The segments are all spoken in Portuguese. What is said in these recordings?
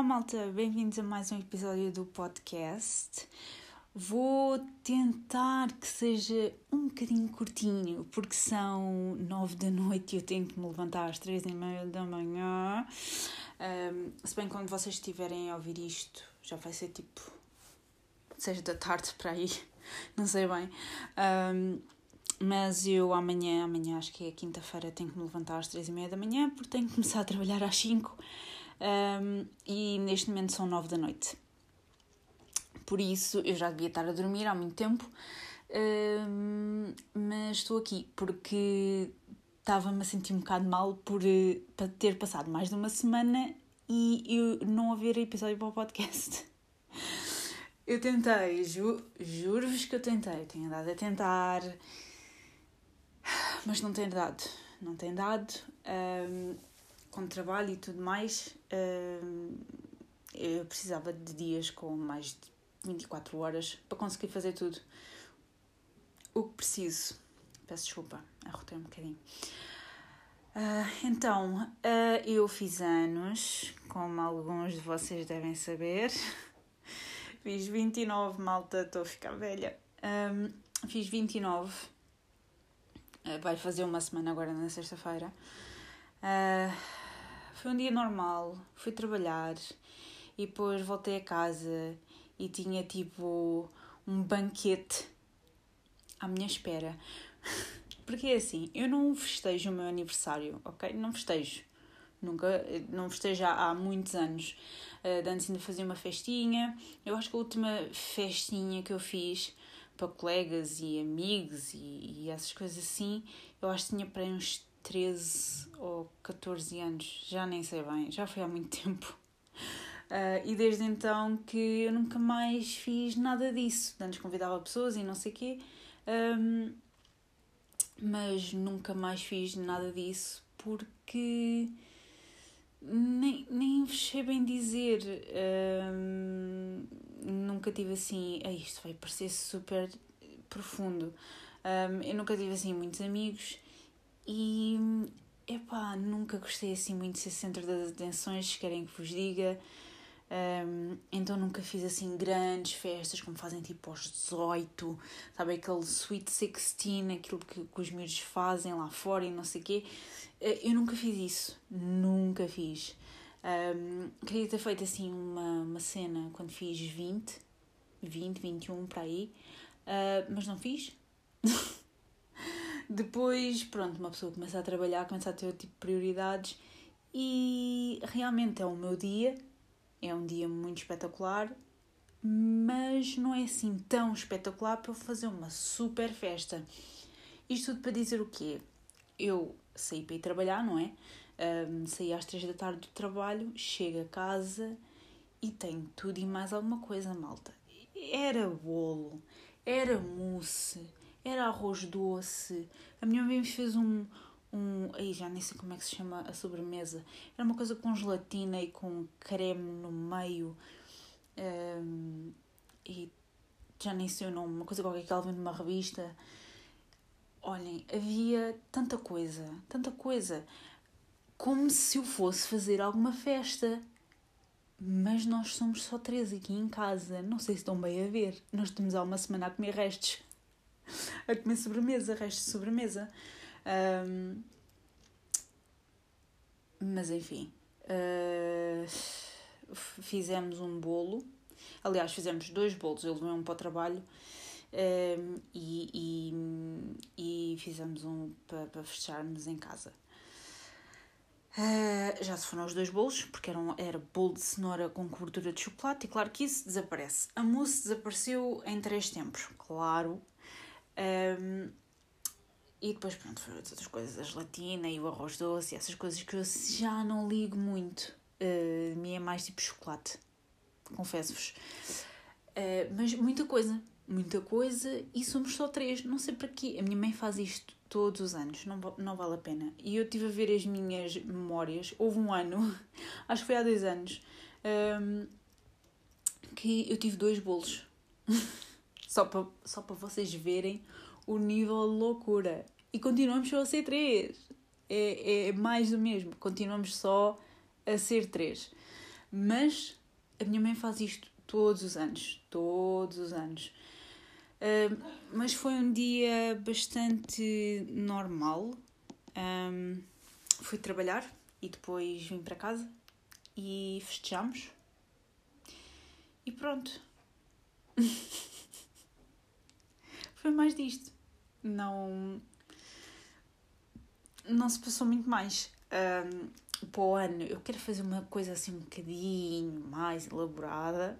Olá, malta, bem-vindos a mais um episódio do podcast. Vou tentar que seja um bocadinho curtinho, porque são nove da noite e eu tenho que me levantar às três e meia da manhã. Um, se bem quando vocês estiverem a ouvir isto, já vai ser tipo seis da tarde para aí, não sei bem. Um, mas eu amanhã, amanhã acho que é quinta-feira, tenho que me levantar às três e meia da manhã, porque tenho que começar a trabalhar às cinco um, e neste momento são nove da noite. Por isso eu já devia estar a dormir há muito tempo, um, mas estou aqui porque estava-me a sentir um bocado mal por uh, ter passado mais de uma semana e eu não haver episódio para o podcast. Eu tentei, ju juro-vos que eu tentei, tenho andado a tentar, mas não tem dado, não tem dado. Um, com trabalho e tudo mais, uh, eu precisava de dias com mais de 24 horas para conseguir fazer tudo o que preciso. Peço desculpa, arrotei um bocadinho. Uh, então, uh, eu fiz anos, como alguns de vocês devem saber. fiz 29, malta, estou a ficar velha. Um, fiz 29. Uh, vai fazer uma semana agora na sexta-feira. Uh, foi um dia normal, fui trabalhar e depois voltei a casa e tinha tipo um banquete à minha espera. Porque é assim, eu não festejo o meu aniversário, ok? Não festejo. Nunca, não festejo há, há muitos anos. Uh, antes ainda fazia uma festinha. Eu acho que a última festinha que eu fiz para colegas e amigos e, e essas coisas assim, eu acho que tinha para uns 13 ou 14 anos, já nem sei bem, já foi há muito tempo. Uh, e desde então que eu nunca mais fiz nada disso. Antes convidava pessoas e não sei o quê, um, mas nunca mais fiz nada disso porque nem, nem sei bem dizer. Um, nunca tive assim. Ah, isto vai parecer super profundo. Um, eu nunca tive assim muitos amigos e, epá, nunca gostei assim muito de ser centro das atenções, se querem que vos diga. Um, então nunca fiz assim grandes festas como fazem tipo aos 18, sabe? Aquele Sweet 16, aquilo que, que os miúdos fazem lá fora e não sei o quê. Eh, eu nunca fiz isso, nunca fiz. Um, queria ter feito assim uma, uma cena quando fiz 20, 20, 21 para aí, uh, mas não fiz. Depois, pronto, uma pessoa começa a trabalhar, começa a ter tipo prioridades e realmente é o meu dia, é um dia muito espetacular, mas não é assim tão espetacular para eu fazer uma super festa. Isto tudo para dizer o quê? Eu saí para ir trabalhar, não é? Um, saí às três da tarde do trabalho, chego a casa e tenho tudo e mais alguma coisa, malta. Era bolo, era mousse, era arroz doce. A minha mãe me fez um, um. Aí já nem sei como é que se chama a sobremesa. Era uma coisa com gelatina e com creme no meio. Um, e já nem sei o nome, uma coisa qualquer que ela viu numa revista. Olhem, havia tanta coisa, tanta coisa. Como se eu fosse fazer alguma festa. Mas nós somos só três aqui em casa. Não sei se estão bem a ver. Nós estamos há uma semana a comer restos a comer sobremesa, resto de sobremesa. Um, mas enfim, uh, fizemos um bolo. Aliás, fizemos dois bolos. Eu levei um para o trabalho um, e, e, e, fizemos um para, para fecharmos em casa. Uh, já se foram os dois bolos, porque eram, era bolo de cenoura com cobertura de chocolate, e claro que isso desaparece. A mousse desapareceu em três tempos, claro, um, e depois, pronto, foram outras coisas, a gelatina e o arroz doce, essas coisas que eu já não ligo muito. Uh, me é mais tipo chocolate, confesso-vos. Uh, mas muita coisa, muita coisa, e somos só três, não sei para quê. A minha mãe faz isto todos os anos, não, não vale a pena. E eu estive a ver as minhas memórias, houve um ano, acho que foi há dois anos, um, que eu tive dois bolos. Só para, só para vocês verem o nível de loucura. E continuamos só a ser três. É, é mais do mesmo. Continuamos só a ser três. Mas a minha mãe faz isto todos os anos. Todos os anos. Uh, mas foi um dia bastante normal. Um, fui trabalhar e depois vim para casa e festejamos. E pronto. foi mais disto. Não. Não se passou muito mais. Um, para o ano eu quero fazer uma coisa assim um bocadinho mais elaborada.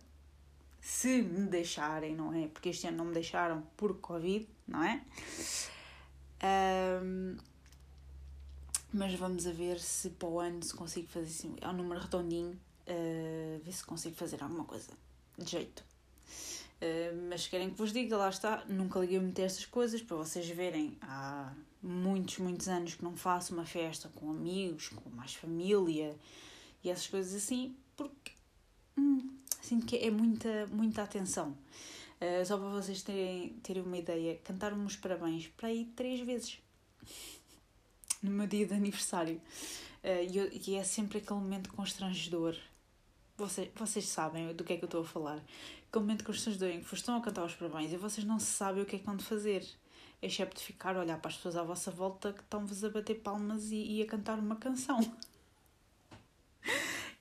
Se me deixarem, não é? Porque este ano não me deixaram por Covid, não é? Um, mas vamos a ver se para o ano se consigo fazer assim, é um número redondinho, uh, ver se consigo fazer alguma coisa de jeito. Uh, mas querem que vos diga, lá está, nunca liguei muito a estas coisas para vocês verem. Há muitos, muitos anos que não faço uma festa com amigos, com mais família e essas coisas assim, porque hum, sinto que é muita, muita atenção. Uh, só para vocês terem, terem uma ideia, cantaram-me os parabéns para aí três vezes no meu dia de aniversário. Uh, e, eu, e é sempre aquele momento constrangedor. Vocês, vocês sabem do que é que eu estou a falar aquele momento constrangedor em que estão a cantar os parabéns e vocês não sabem o que é que vão fazer, excepto ficar a olhar para as pessoas à vossa volta que estão-vos a bater palmas e, e, a cantar uma canção.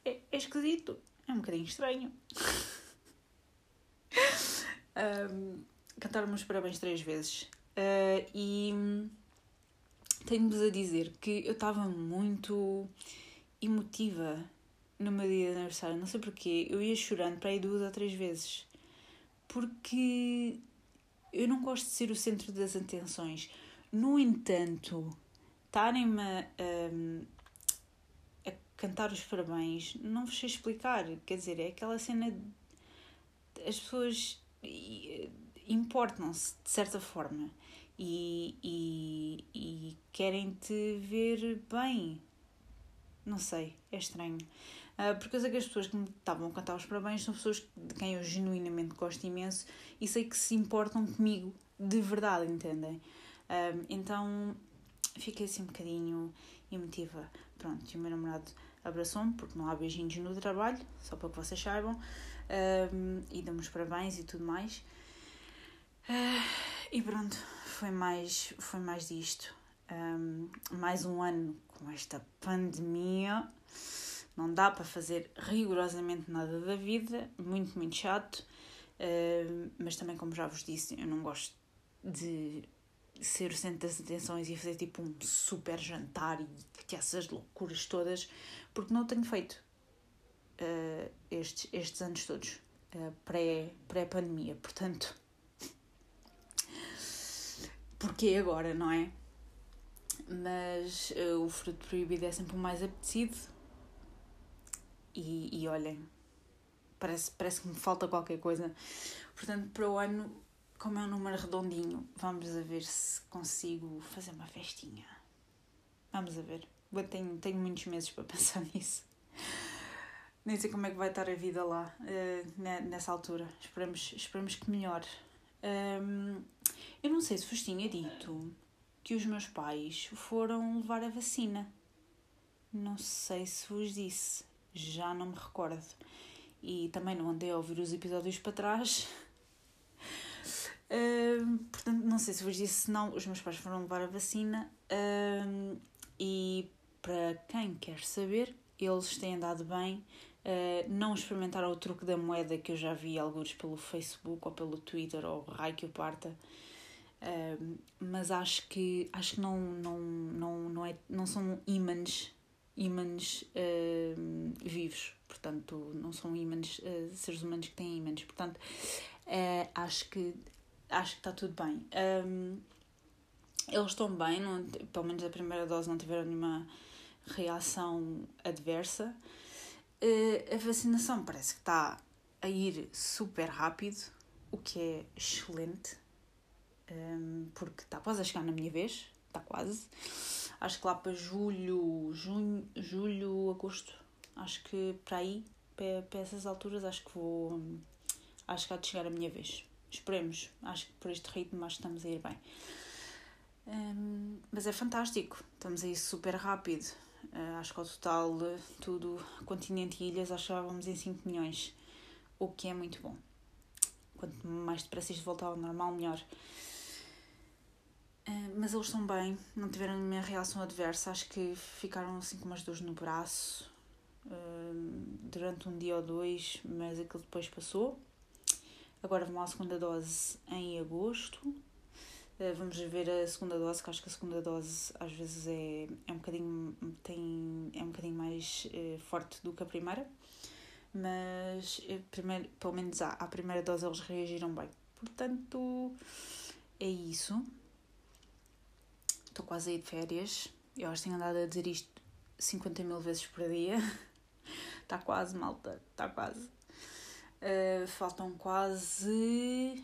É, é esquisito, é um bocadinho estranho. um, Cantaram-me os parabéns três vezes uh, e tenho-vos a dizer que eu estava muito emotiva no meu dia de aniversário, não sei porquê, eu ia chorando para aí duas ou três vezes. Porque eu não gosto de ser o centro das atenções. No entanto, estarem-me a, a, cantar os parabéns, não vos sei explicar. Quer dizer, é aquela cena. De, as pessoas importam-se de certa forma e, e, e querem-te ver bem. Não sei, é estranho. Uh, porque eu sei que as pessoas que me estavam a cantar os parabéns são pessoas de quem eu genuinamente gosto imenso e sei que se importam comigo de verdade, entendem? Uh, então fiquei assim um bocadinho emotiva. Pronto, e o meu namorado abraçou-me, porque não há beijinhos no trabalho, só para que vocês saibam, uh, e deu-me os parabéns e tudo mais. e pronto, foi mais, foi mais disto. Um, mais um ano com esta pandemia não dá para fazer rigorosamente nada da vida, muito, muito chato, uh, mas também, como já vos disse, eu não gosto de ser o centro das atenções e fazer tipo um super jantar e essas loucuras todas, porque não tenho feito uh, estes, estes anos todos, uh, pré, pré-pandemia, portanto. Porquê agora, não é? Mas uh, o fruto proibido é sempre o mais apetecido, e, e olhem, parece, parece que me falta qualquer coisa. Portanto, para o ano, como é um número redondinho, vamos a ver se consigo fazer uma festinha. Vamos a ver. Eu tenho, tenho muitos meses para pensar nisso. Nem sei como é que vai estar a vida lá uh, nessa altura. Esperamos, esperamos que melhore. Um, eu não sei se vos tinha dito que os meus pais foram levar a vacina. Não sei se vos disse já não me recordo. E também não andei a ouvir os episódios para trás. Portanto, não sei se vos disse, se não, os meus pais foram levar a vacina. E para quem quer saber, eles têm andado bem. Uh, não experimentaram o truque da moeda que eu já vi alguns pelo Facebook ou pelo Twitter ou raio que o parta. Mas acho que acho que não, não, não, não, é, não são ímãs ímãs uh, vivos, portanto, não são ímãs, uh, seres humanos que têm ímãs, portanto, uh, acho que acho que está tudo bem. Um, eles estão bem, não, pelo menos a primeira dose não tiveram nenhuma reação adversa. Uh, a vacinação parece que está a ir super rápido, o que é excelente, um, porque está quase a chegar na minha vez, está quase acho que lá para julho, junho, julho, agosto, acho que para aí, para, para essas alturas, acho que vou. Acho que há de chegar a minha vez. Esperemos. Acho que por este ritmo acho que estamos a ir bem. Um, mas é fantástico. Estamos a ir super rápido. Uh, acho que ao total, tudo, continente e ilhas, achávamos em 5 milhões, o que é muito bom. Quanto mais depressa isto voltar ao normal, melhor. Uh, mas eles estão bem, não tiveram nenhuma reação adversa, acho que ficaram assim com umas dores no braço uh, durante um dia ou dois, mas aquilo depois passou. Agora vão à segunda dose em agosto eh, vamos ver a segunda dose, que acho que a segunda dose às vezes é, é um bocadinho tem é um bocadinho mais forte do que a primeira, mas primeiro, pelo menos à, à primeira dose eles reagiram bem. Portanto, é isso. Estou quase aí de férias. Eu acho que tenho andado a dizer isto 50 mil vezes por dia. Está quase, malta. Está quase. Uh, faltam quase.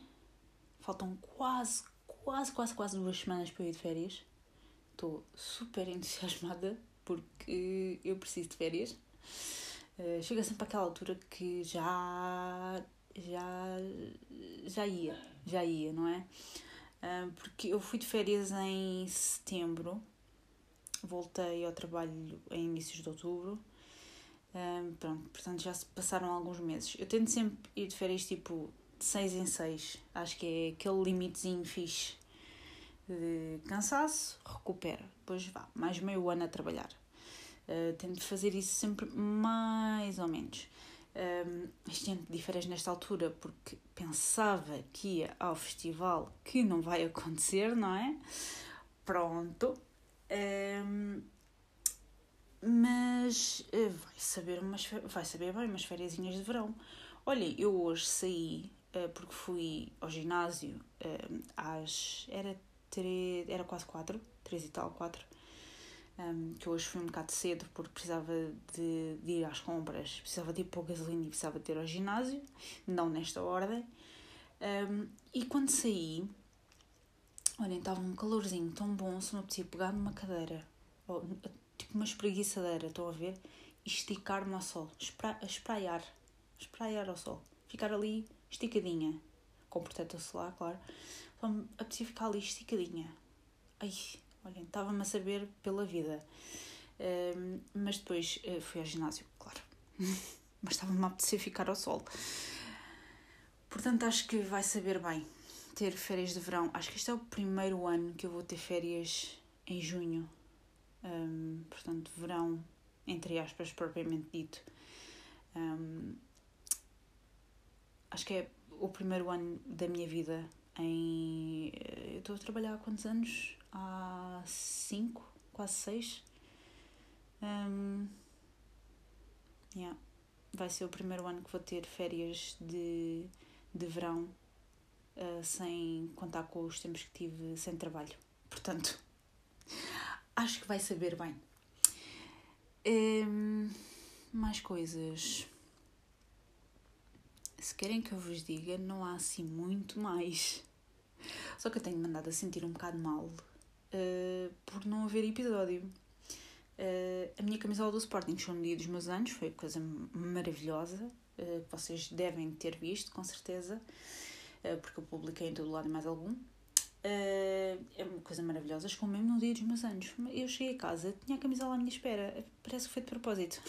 Faltam quase quase, quase, quase duas semanas para eu ir de férias. Estou super entusiasmada porque eu preciso de férias. Uh, chega sempre àquela altura que já, já, já ia, já ia, não é? Porque eu fui de férias em setembro, voltei ao trabalho em inícios de outubro. Pronto, portanto já se passaram alguns meses. Eu tento sempre ir de férias tipo de 6 em 6. Acho que é aquele limitezinho fixe de cansaço, recupera. Depois vá, mais meio ano a trabalhar. Uh, tento fazer isso sempre mais ou menos. Um, este ano férias nesta altura porque pensava que ia ao festival que não vai acontecer, não é? Pronto. Um, mas uh, vai saber, umas, vai saber bem umas férias de verão. Olha, eu hoje saí uh, porque fui ao ginásio às. era três, era quase quatro, três e tal, quatro. Um, que hoje fui um bocado cedo porque precisava de, de, ir às compras, precisava de ir para o gasolina e precisava de ir ao ginásio, não nesta ordem. Um, e quando saí, olhem, estava um calorzinho tão bom, se me apetecia pegar numa cadeira, ou, tipo uma espreguiçadeira, estão a ver? E esticar-me ao sol, espra, espraiar, espraiar ao sol, ficar ali esticadinha, com protetor solar, claro, só a apetecia ficar ali esticadinha. Ai, olhem, estava-me a saber pela vida. Uh, mas depois uh, fui ao ginásio, claro. mas estava-me a apetecer ficar ao sol. Portanto, acho que vai saber bem ter férias de verão. Acho que este é o primeiro ano que eu vou ter férias em junho. Um, portanto, verão, entre aspas, propriamente dito. Um, acho que é o primeiro ano da minha vida em. Eu estou a trabalhar há quantos anos? Há cinco, quase seis. Um, yeah. Vai ser o primeiro ano que vou ter férias de, de verão uh, sem contar com os tempos que tive sem trabalho. Portanto, acho que vai saber bem. Um, mais coisas. Se querem que eu vos diga, não há assim muito mais. Só que eu tenho mandado a sentir um bocado mal uh, por não haver episódio. Uh, a minha camisola do Sporting chegou no dia dos meus anos, foi coisa maravilhosa, uh, vocês devem ter visto, com certeza, porque eu publiquei em todo lado e mais algum. é uma coisa maravilhosa, chegou mesmo no dia dos meus anos. Eu cheguei a casa, tinha a camisola à minha espera, parece que foi de propósito.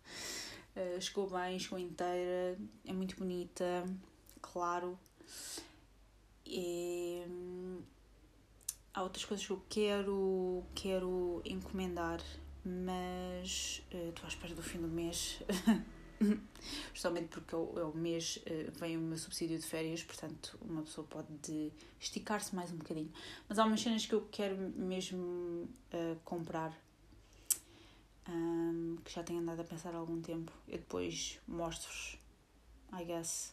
chegou bem, chegou inteira, é muito bonita, claro. E, hum, há outras coisas que eu quero, quero encomendar, mas uh, estou à espera do fim do mês. Justamente porque é o, é mês uh, vem o meu subsídio de férias, portanto uma pessoa pode esticar-se mais um bocadinho. Mas há umas cenas que eu quero mesmo uh, comprar um, que já tenho andado a pensar há algum tempo. Eu depois mostro-vos, I guess,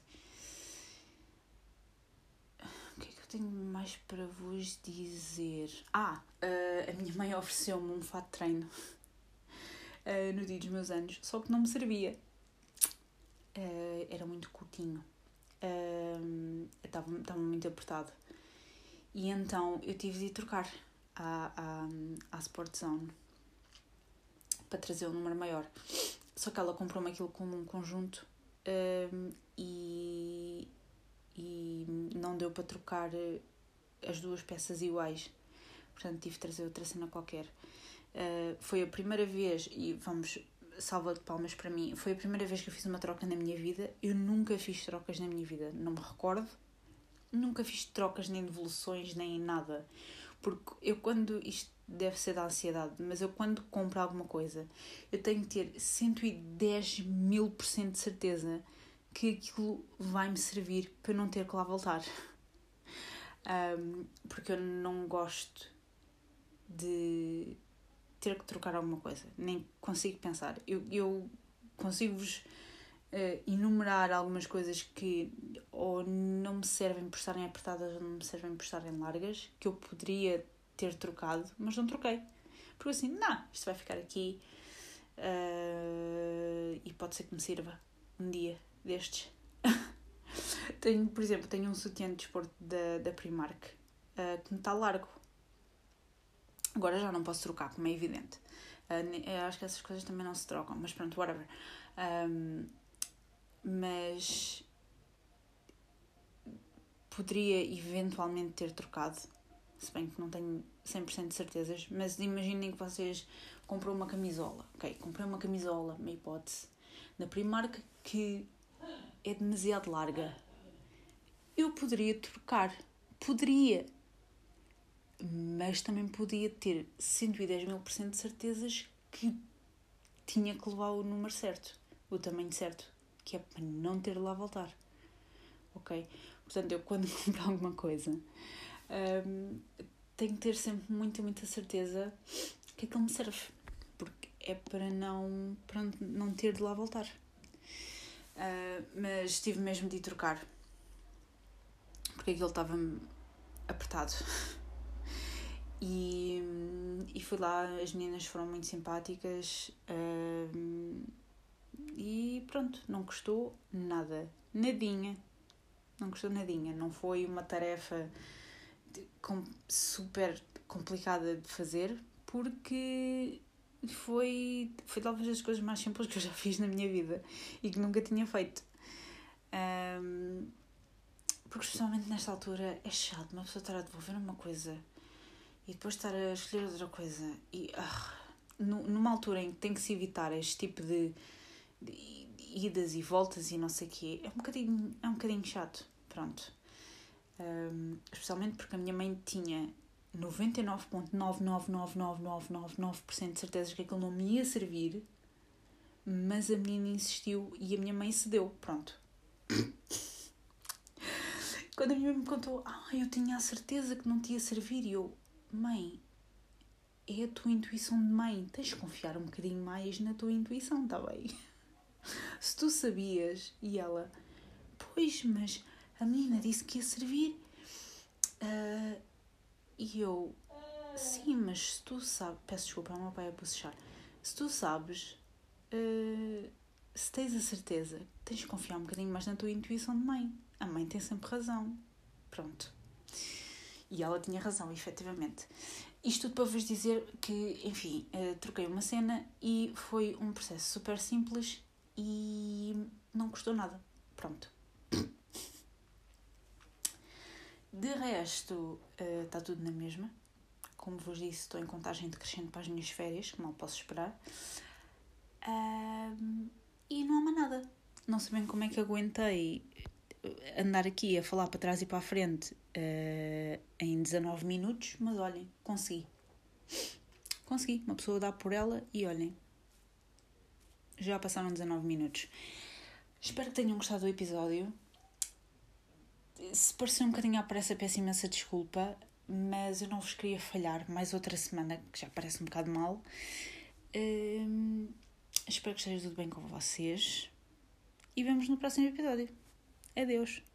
tenho mais para vos dizer? Ah, uh, a minha mãe ofereceu-me um fato de treino uh, no dia dos meus anos, só que não me servia. Uh, era muito curtinho. Estava muito apertado. E então eu tive de trocar à, à, à Sport Zone para trazer um número maior. Só que ela comprou-me aquilo como um conjunto e, e não deu para trocar eh, as duas peças iguais. Portanto, tive de trazer outra cena qualquer. Uh, foi a primeira vez, e vamos, salva de palmas para mim, foi a primeira vez que eu fiz uma troca na minha vida. Eu nunca fiz trocas na minha vida, não me recordo. Nunca fiz trocas, nem devoluções, nem nada. Porque eu, quando. Isto deve ser da ansiedade, mas eu, quando compro alguma coisa, eu tenho que ter 110 mil por cento de certeza que aquilo vai-me servir para não ter que lá voltar. Um, porque eu não gosto de ter que trocar alguma coisa, nem consigo pensar. Eu, eu consigo-vos uh, enumerar algumas coisas que ou não me servem por estarem apertadas ou não me servem por estarem largas, que eu poderia ter trocado, mas não troquei. Porque assim, não, isto vai ficar aqui uh, e pode ser que me sirva um dia destes. tenho, por exemplo, tenho um sutiã de desporto da, da Primark uh, que me está largo. Agora já não posso trocar, como é evidente. Uh, acho que essas coisas também não se trocam, mas pronto, whatever. Um, mas poderia eventualmente ter trocado, se bem que não tenho 100% de certezas, mas imaginem que vocês compram uma camisola, ok? Comprei uma camisola, uma hipótese, na Primark que é demasiado larga. Eu poderia trocar, poderia, mas também podia ter 110 mil por cento de certezas que tinha que levar o número certo, o tamanho certo, que é para não ter de lá voltar. Ok? Portanto, eu quando compro alguma coisa um, tenho que ter sempre muita, muita certeza que aquilo me serve, porque é para não, para não ter de lá voltar. Uh, mas tive mesmo de trocar. Porque aquilo estava apertado. E, e fui lá, as meninas foram muito simpáticas uh, e pronto, não custou nada, nadinha, não custou nadinha, não foi uma tarefa de, com, super complicada de fazer porque foi, foi talvez das coisas mais simples que eu já fiz na minha vida e que nunca tinha feito. Um, porque especialmente nesta altura é chato uma pessoa estar a devolver uma coisa e depois estar a escolher outra coisa. E uh, numa altura em que tem que se evitar este tipo de, de idas e voltas e não sei o quê, é um bocadinho, é um bocadinho chato. Pronto. Um, especialmente porque a minha mãe tinha 99,9999999% de certeza que aquilo não me ia servir, mas a menina insistiu e a minha mãe cedeu. Pronto. Quando a minha mãe me contou, ah, eu tinha a certeza que não te ia servir, e eu, mãe, é a tua intuição de mãe, tens de confiar um bocadinho mais na tua intuição, tá bem? Se tu sabias, e ela, pois, mas a menina disse que ia servir. E eu, sim, mas se tu sabes. Peço desculpa, o meu pai é bocejar. Se tu sabes, uh, se tens a certeza, tens de confiar um bocadinho mais na tua intuição de mãe. A mãe tem sempre razão. Pronto. E ela tinha razão, efetivamente. Isto tudo para vos dizer que, enfim, uh, troquei uma cena e foi um processo super simples e não custou nada. Pronto. De resto, está uh, tudo na mesma. Como vos disse, estou em contagem decrescente para as minhas férias, que mal posso esperar. E não há mais nada. Não sei bem como é que aguentei andar aqui a falar para trás e para a frente uh, em 19 minutos, mas olhem, consegui. Consegui. Uma pessoa dá por ela e olhem. Já passaram 19 minutos. Espero que tenham gostado do episódio se pareceu um bocadinho à pressa, peço imensa desculpa, mas eu não vos queria falhar mais outra semana, que já parece um bocado mal. Hum, espero que esteja tudo bem com vocês e vemos no próximo episódio. Adeus!